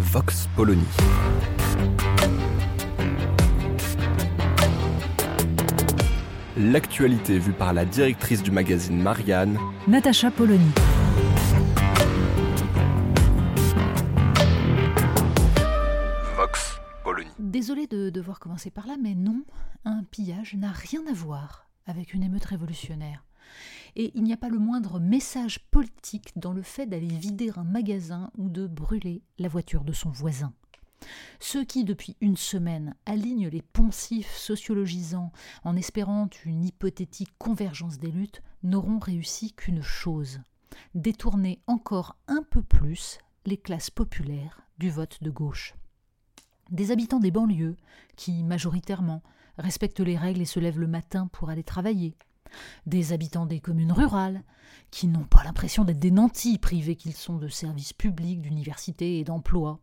Vox Polony. L'actualité vue par la directrice du magazine Marianne, Natacha Polony. Vox Polony. Désolée de devoir commencer par là, mais non, un pillage n'a rien à voir avec une émeute révolutionnaire. Et il n'y a pas le moindre message politique dans le fait d'aller vider un magasin ou de brûler la voiture de son voisin. Ceux qui, depuis une semaine, alignent les poncifs sociologisants en espérant une hypothétique convergence des luttes n'auront réussi qu'une chose détourner encore un peu plus les classes populaires du vote de gauche. Des habitants des banlieues qui, majoritairement, respectent les règles et se lèvent le matin pour aller travailler. Des habitants des communes rurales qui n'ont pas l'impression d'être des nantis privés qu'ils sont de services publics, d'universités et d'emplois.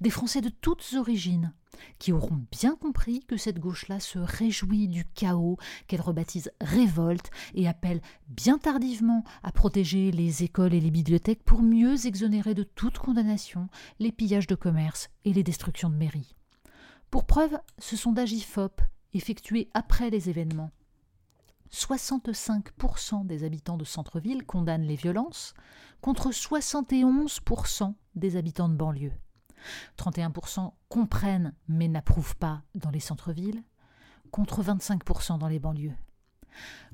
Des Français de toutes origines qui auront bien compris que cette gauche-là se réjouit du chaos qu'elle rebaptise révolte et appelle bien tardivement à protéger les écoles et les bibliothèques pour mieux exonérer de toute condamnation les pillages de commerce et les destructions de mairies. Pour preuve, ce sondage IFOP, effectué après les événements, 65% des habitants de centre-ville condamnent les violences, contre 71% des habitants de banlieue. 31% comprennent mais n'approuvent pas dans les centres-villes, contre 25% dans les banlieues.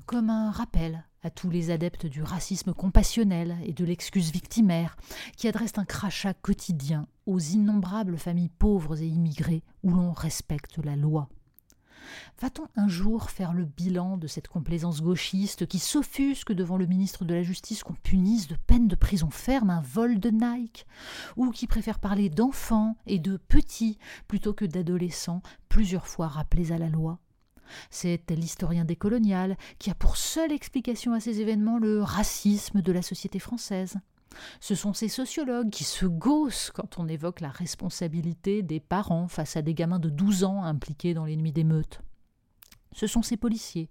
Comme un rappel à tous les adeptes du racisme compassionnel et de l'excuse victimaire, qui adressent un crachat quotidien aux innombrables familles pauvres et immigrées où l'on respecte la loi. Va-t-on un jour faire le bilan de cette complaisance gauchiste qui s'offusque devant le ministre de la Justice qu'on punisse de peine de prison ferme un vol de Nike, ou qui préfère parler d'enfants et de petits plutôt que d'adolescents plusieurs fois rappelés à la loi? C'est l'historien décolonial qui a pour seule explication à ces événements le racisme de la société française. Ce sont ces sociologues qui se gaussent quand on évoque la responsabilité des parents face à des gamins de 12 ans impliqués dans les nuits d'émeutes. Ce sont ces policiers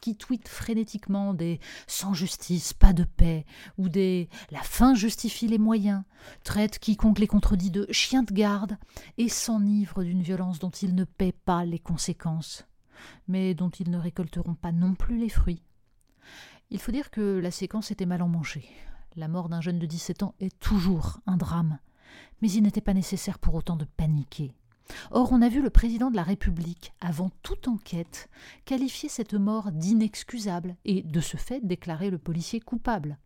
qui tweetent frénétiquement des sans justice, pas de paix, ou des la fin justifie les moyens, traitent quiconque les contredit de chiens de garde et s'enivrent d'une violence dont ils ne paient pas les conséquences, mais dont ils ne récolteront pas non plus les fruits. Il faut dire que la séquence était mal manger. La mort d'un jeune de 17 ans est toujours un drame, mais il n'était pas nécessaire pour autant de paniquer. Or, on a vu le président de la République, avant toute enquête, qualifier cette mort d'inexcusable et, de ce fait, déclarer le policier coupable.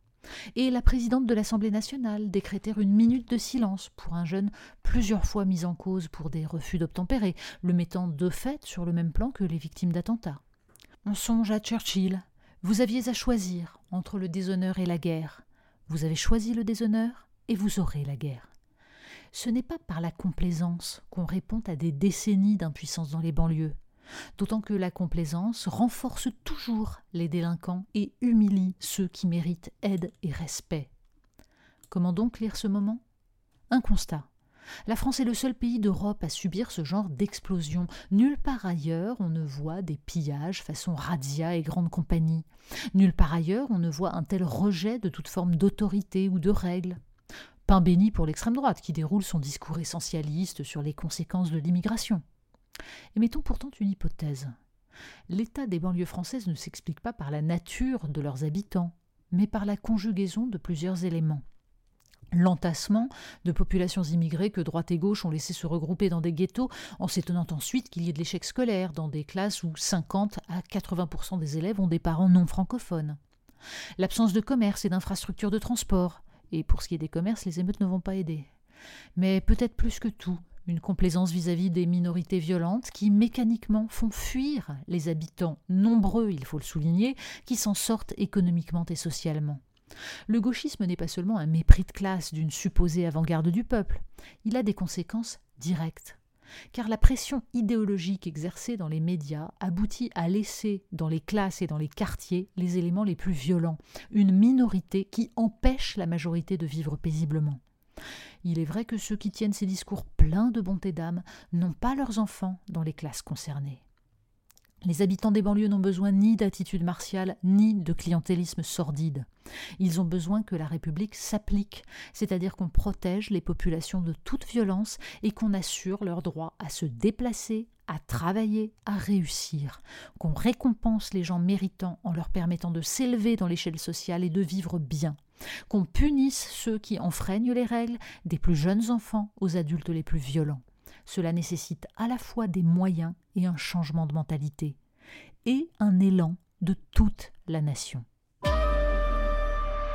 Et la présidente de l'Assemblée nationale décréter une minute de silence pour un jeune plusieurs fois mis en cause pour des refus d'obtempérer, le mettant de fait sur le même plan que les victimes d'attentats. On songe à Churchill. Vous aviez à choisir entre le déshonneur et la guerre. Vous avez choisi le déshonneur et vous aurez la guerre. Ce n'est pas par la complaisance qu'on répond à des décennies d'impuissance dans les banlieues, d'autant que la complaisance renforce toujours les délinquants et humilie ceux qui méritent aide et respect. Comment donc lire ce moment? Un constat. La France est le seul pays d'Europe à subir ce genre d'explosion. Nulle part ailleurs on ne voit des pillages façon razzia et grande compagnie. Nulle part ailleurs on ne voit un tel rejet de toute forme d'autorité ou de règles. Pain béni pour l'extrême droite qui déroule son discours essentialiste sur les conséquences de l'immigration. Et mettons pourtant une hypothèse. L'état des banlieues françaises ne s'explique pas par la nature de leurs habitants, mais par la conjugaison de plusieurs éléments l'entassement de populations immigrées que droite et gauche ont laissé se regrouper dans des ghettos, en s'étonnant ensuite qu'il y ait de l'échec scolaire dans des classes où 50 à 80% des élèves ont des parents non francophones. L'absence de commerce et d'infrastructures de transport, et pour ce qui est des commerces, les émeutes ne vont pas aider. Mais peut-être plus que tout, une complaisance vis-à-vis des minorités violentes qui mécaniquement font fuir les habitants nombreux, il faut le souligner, qui s'en sortent économiquement et socialement. Le gauchisme n'est pas seulement un mépris de classe d'une supposée avant-garde du peuple, il a des conséquences directes. Car la pression idéologique exercée dans les médias aboutit à laisser dans les classes et dans les quartiers les éléments les plus violents, une minorité qui empêche la majorité de vivre paisiblement. Il est vrai que ceux qui tiennent ces discours pleins de bonté d'âme n'ont pas leurs enfants dans les classes concernées. Les habitants des banlieues n'ont besoin ni d'attitude martiale, ni de clientélisme sordide. Ils ont besoin que la République s'applique, c'est-à-dire qu'on protège les populations de toute violence et qu'on assure leur droit à se déplacer, à travailler, à réussir, qu'on récompense les gens méritants en leur permettant de s'élever dans l'échelle sociale et de vivre bien, qu'on punisse ceux qui enfreignent les règles, des plus jeunes enfants aux adultes les plus violents. Cela nécessite à la fois des moyens et un changement de mentalité, et un élan de toute la nation.